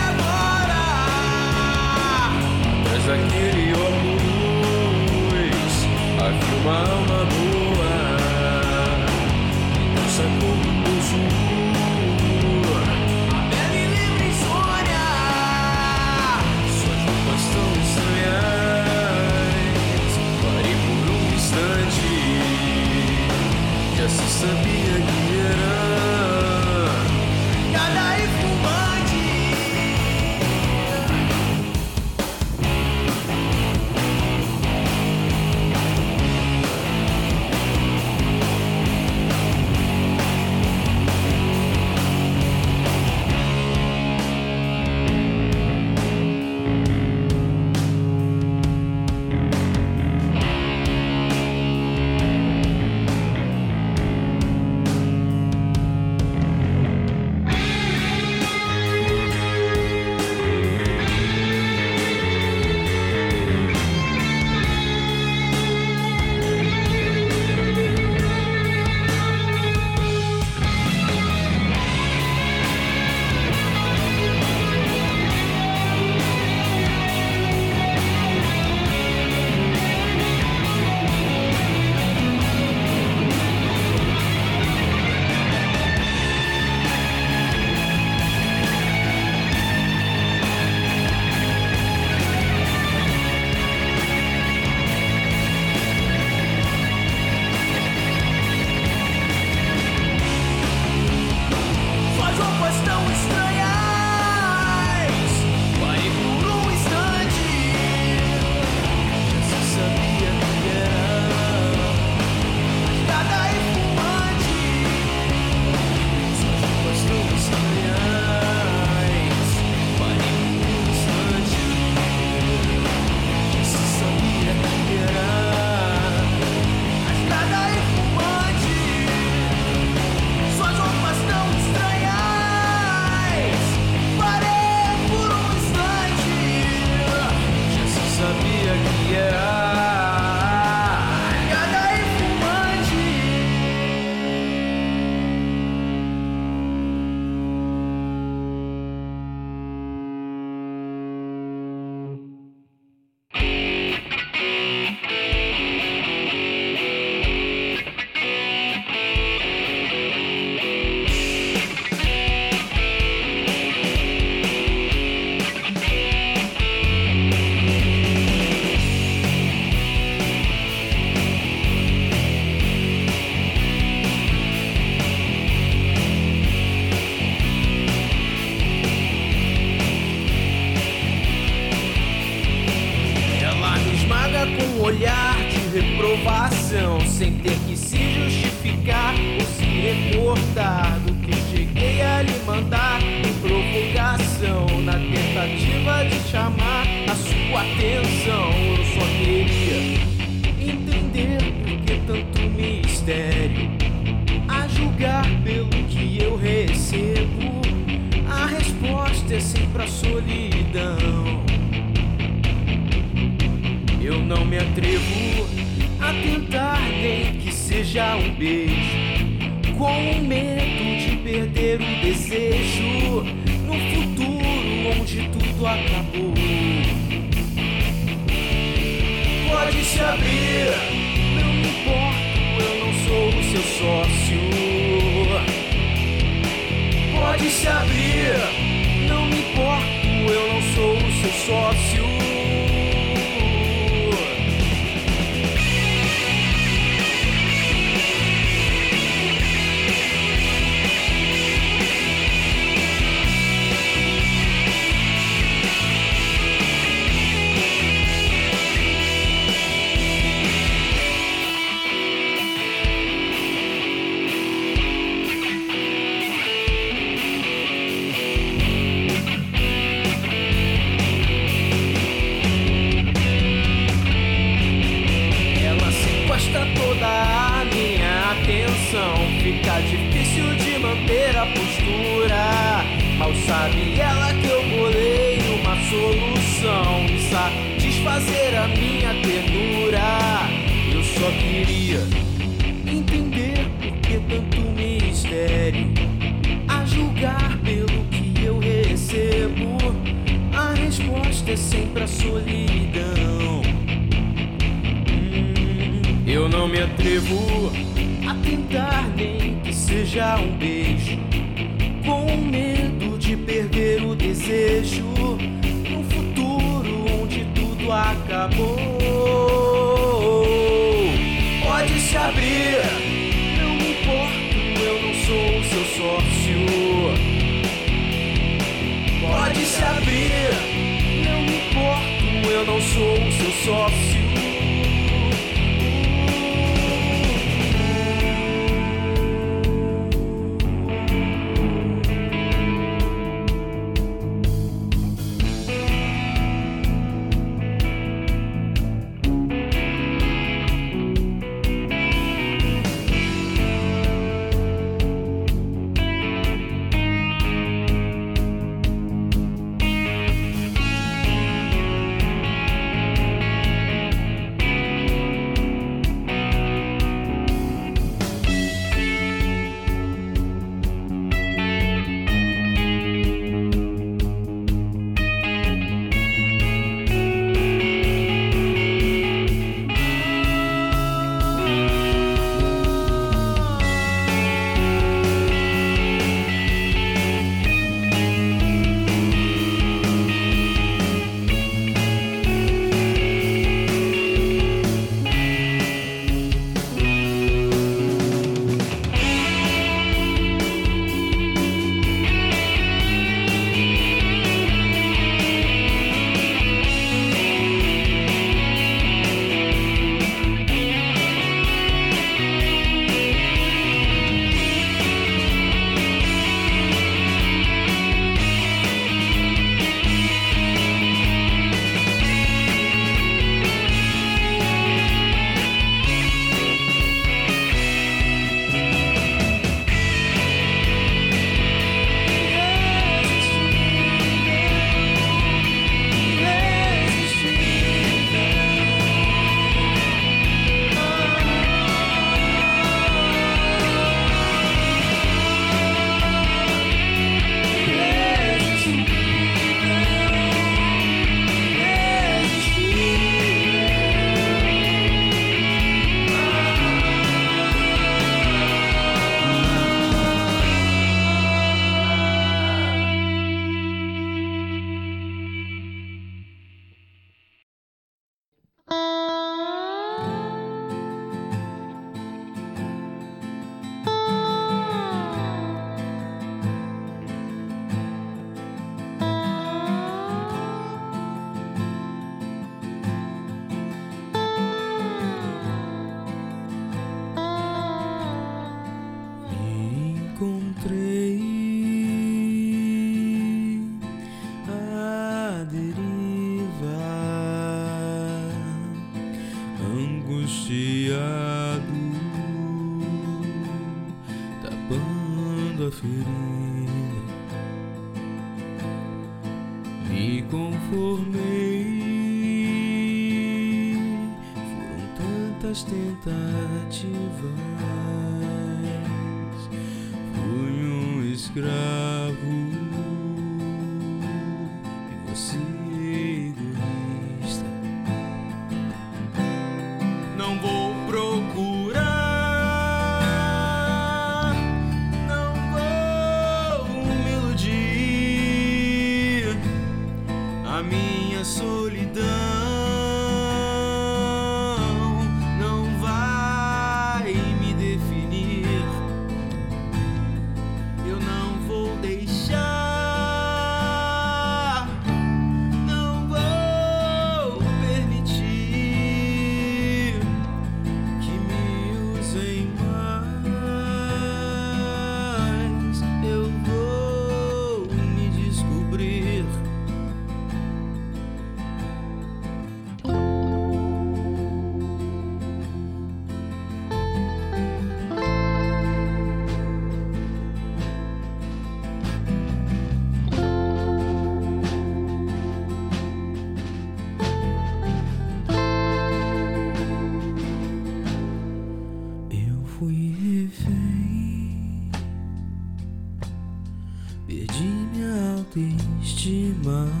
寂寞。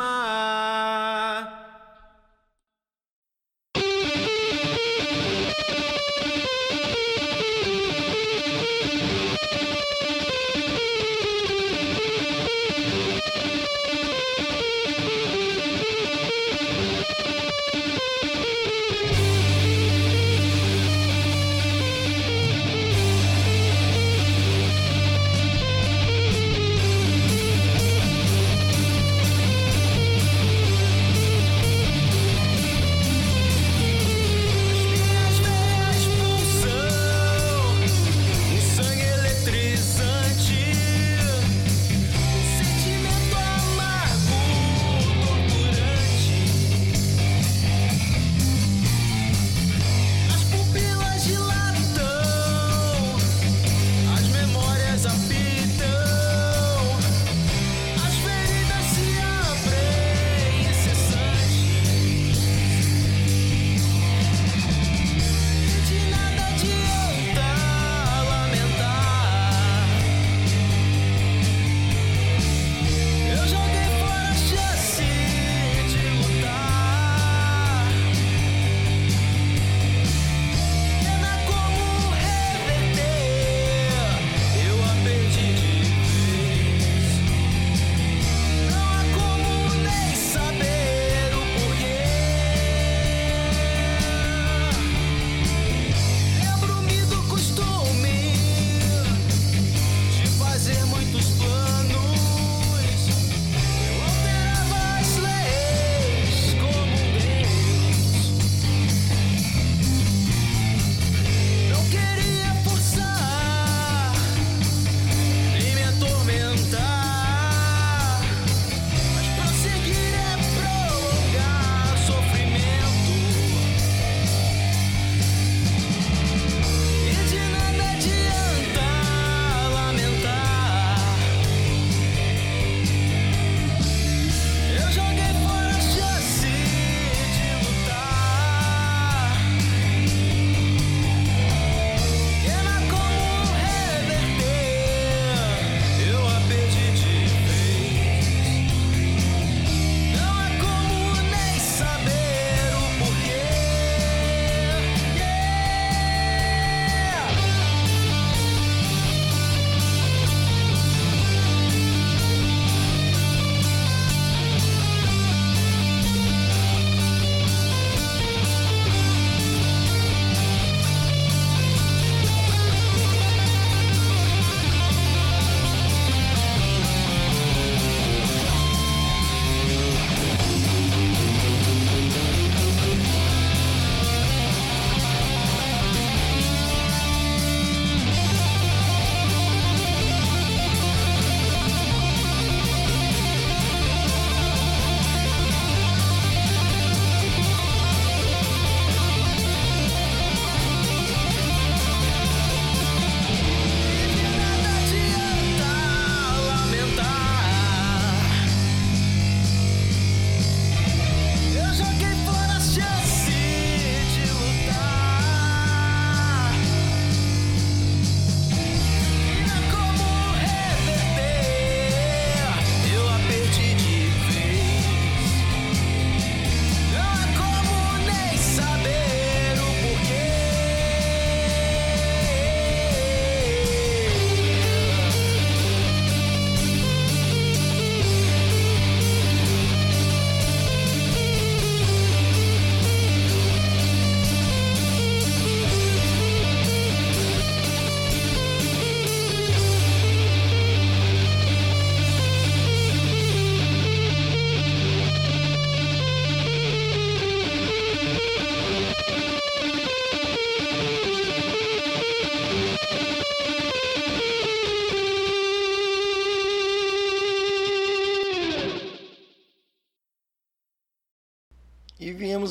Chama.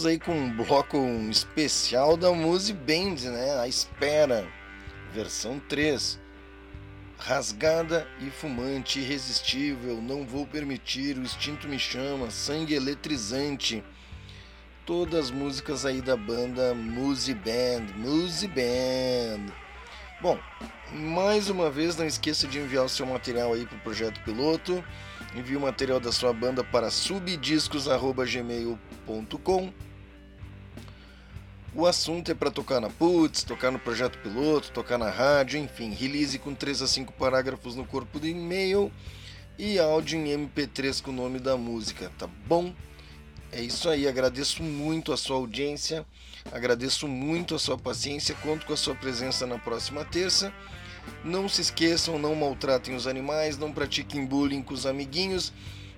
Aí com um bloco especial da Muse Band, né? A Espera, versão 3. Rasgada e fumante, irresistível, não vou permitir, o instinto me chama, sangue eletrizante. Todas as músicas aí da banda Muse Band, Muse Band. Bom, mais uma vez não esqueça de enviar o seu material aí pro projeto piloto Envie o material da sua banda para subdiscos@gmail.com. O assunto é para tocar na Putz, tocar no projeto piloto, tocar na rádio, enfim, release com 3 a 5 parágrafos no corpo do e-mail e áudio em MP3 com o nome da música, tá bom? É isso aí, agradeço muito a sua audiência, agradeço muito a sua paciência, conto com a sua presença na próxima terça. Não se esqueçam, não maltratem os animais, não pratiquem bullying com os amiguinhos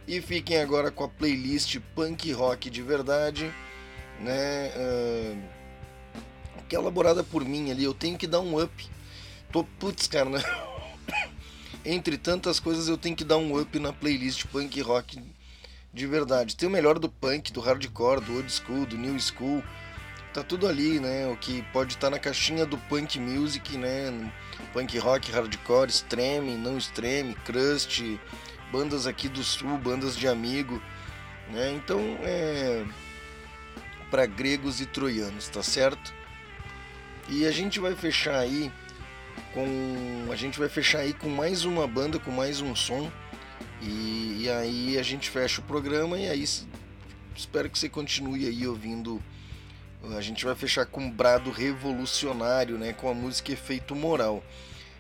e fiquem agora com a playlist punk rock de verdade, né? Uh que é elaborada por mim ali, eu tenho que dar um up. Tô, putz, cara, né? Entre tantas coisas eu tenho que dar um up na playlist punk rock de verdade. Tem o melhor do punk, do hardcore, do old school, do new school. Tá tudo ali, né? O que pode estar tá na caixinha do punk music, né? Punk rock, hardcore, extreme, não extreme, crust, bandas aqui do sul, bandas de amigo, né? Então é para gregos e troianos, tá certo? E a gente vai fechar aí com a gente vai fechar aí com mais uma banda, com mais um som. E, e aí a gente fecha o programa e aí espero que você continue aí ouvindo. A gente vai fechar com Brado Revolucionário, né, com a música Efeito Moral.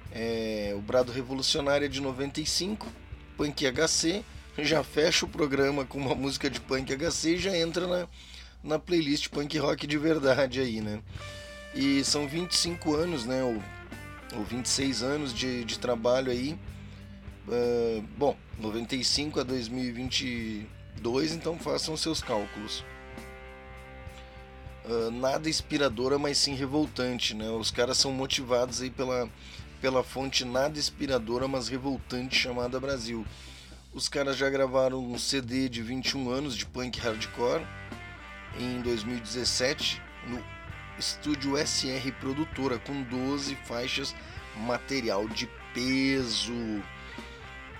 É, o Brado Revolucionário é de 95, Punk HC. Já fecha o programa com uma música de Punk HC e já entra na, na playlist Punk Rock de verdade aí, né? E são 25 anos, né? Ou, ou 26 anos de, de trabalho aí. Uh, bom, 95 a 2022, então façam seus cálculos. Uh, nada inspiradora, mas sim revoltante, né? Os caras são motivados aí pela, pela fonte nada inspiradora, mas revoltante chamada Brasil. Os caras já gravaram um CD de 21 anos de punk hardcore em 2017 no Estúdio SR Produtora, com 12 faixas, material de peso.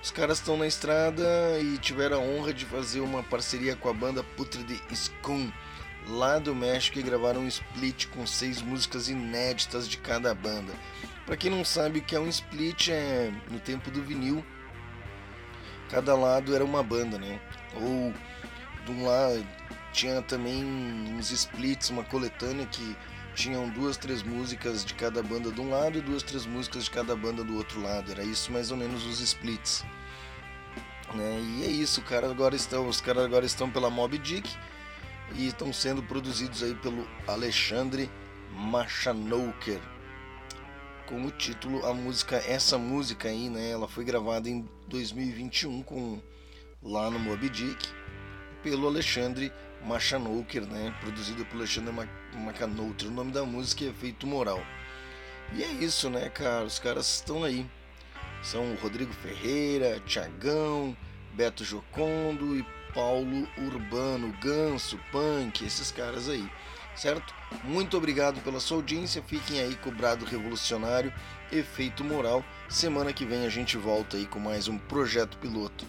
Os caras estão na estrada e tiveram a honra de fazer uma parceria com a banda Putrid Scum, lá do México, e gravaram um split com seis músicas inéditas de cada banda. Para quem não sabe o que é um split, é no tempo do vinil, cada lado era uma banda, né? Ou de um lado tinha também uns splits, uma coletânea que tinham duas, três músicas de cada banda de um lado e duas, três músicas de cada banda do outro lado. Era isso mais ou menos os splits. Né? E é isso, cara agora estão, os caras agora estão pela Mob Dick e estão sendo produzidos aí pelo Alexandre Machanouker. Com o título, a música, essa música aí, né, ela foi gravada em 2021 com lá no Mob Dick pelo Alexandre Machanouker, né? Produzida por Alexandre Machanouker. O nome da música é Efeito Moral. E é isso, né, cara? Os caras estão aí. São Rodrigo Ferreira, Tiagão, Beto Jocondo e Paulo Urbano, Ganso, Punk, esses caras aí, certo? Muito obrigado pela sua audiência. Fiquem aí com o Brado Revolucionário, Efeito Moral. Semana que vem a gente volta aí com mais um projeto piloto.